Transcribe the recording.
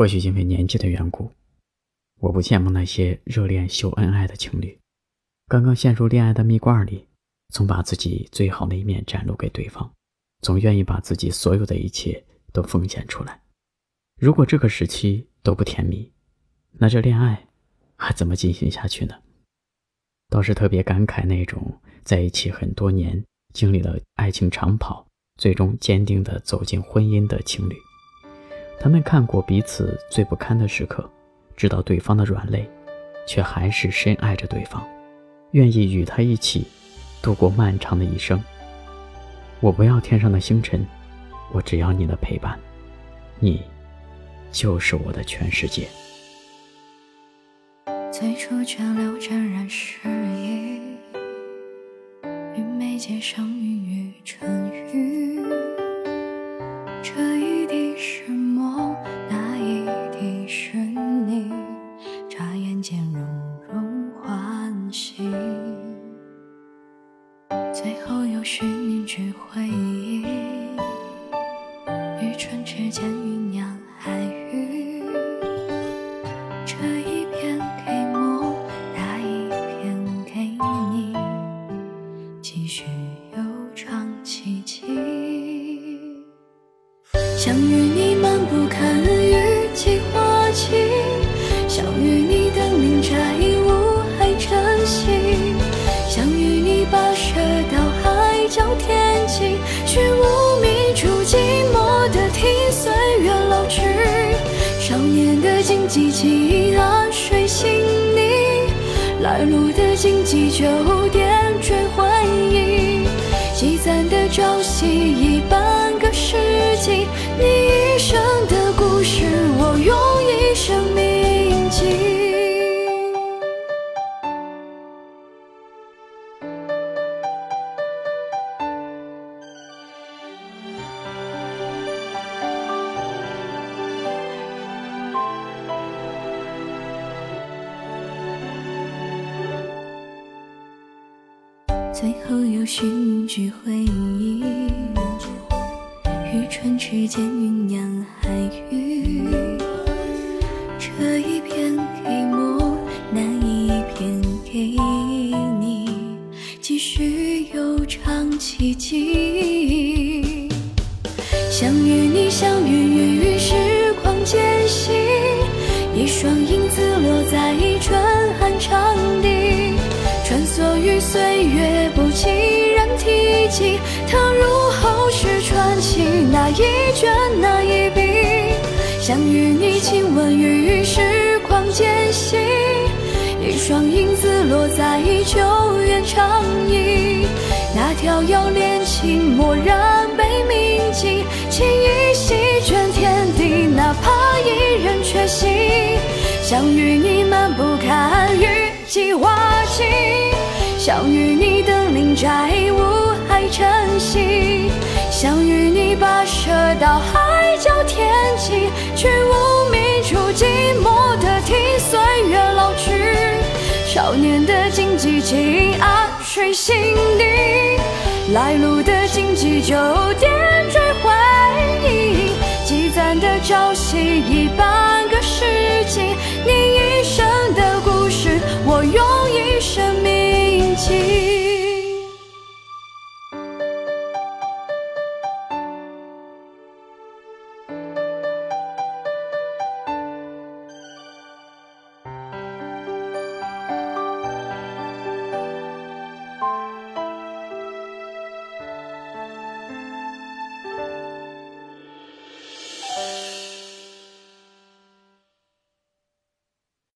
或许因为年纪的缘故，我不羡慕那些热恋秀恩爱的情侣，刚刚陷入恋爱的蜜罐里，总把自己最好的一面展露给对方，总愿意把自己所有的一切都奉献出来。如果这个时期都不甜蜜，那这恋爱还怎么进行下去呢？倒是特别感慨那种在一起很多年，经历了爱情长跑，最终坚定地走进婚姻的情侣。他们看过彼此最不堪的时刻，知道对方的软肋，却还是深爱着对方，愿意与他一起度过漫长的一生。我不要天上的星辰，我只要你的陪伴，你就是我的全世界。最初泉流沾染诗意，与眉间相遇于春。于唇齿间酝酿爱语。这一片给梦，那一片给你，继续悠长奇迹。想与你漫步看记起一河水行你，来路的荆棘就点缀回忆，积攒的朝夕最后又寻句回忆，于唇齿间酝酿海语。这一片给梦，那一片给你，继续悠长奇迹。想与你相遇于时光间隙，一双影那一卷那一笔，想与你亲吻于时光间隙，一双影子落在秋月长忆。那条遥恋情，蓦然被铭记，情意席卷天地，哪怕一人缺席。想与你漫步看雨季花季，想与你登临摘雾海晨曦，到海角天际，去无名处寂寞的听岁月老去。少年的荆棘记岸水行地，来路的荆棘就点缀回忆，积攒的朝夕已半个世纪，你一生的故事，我用一生铭记。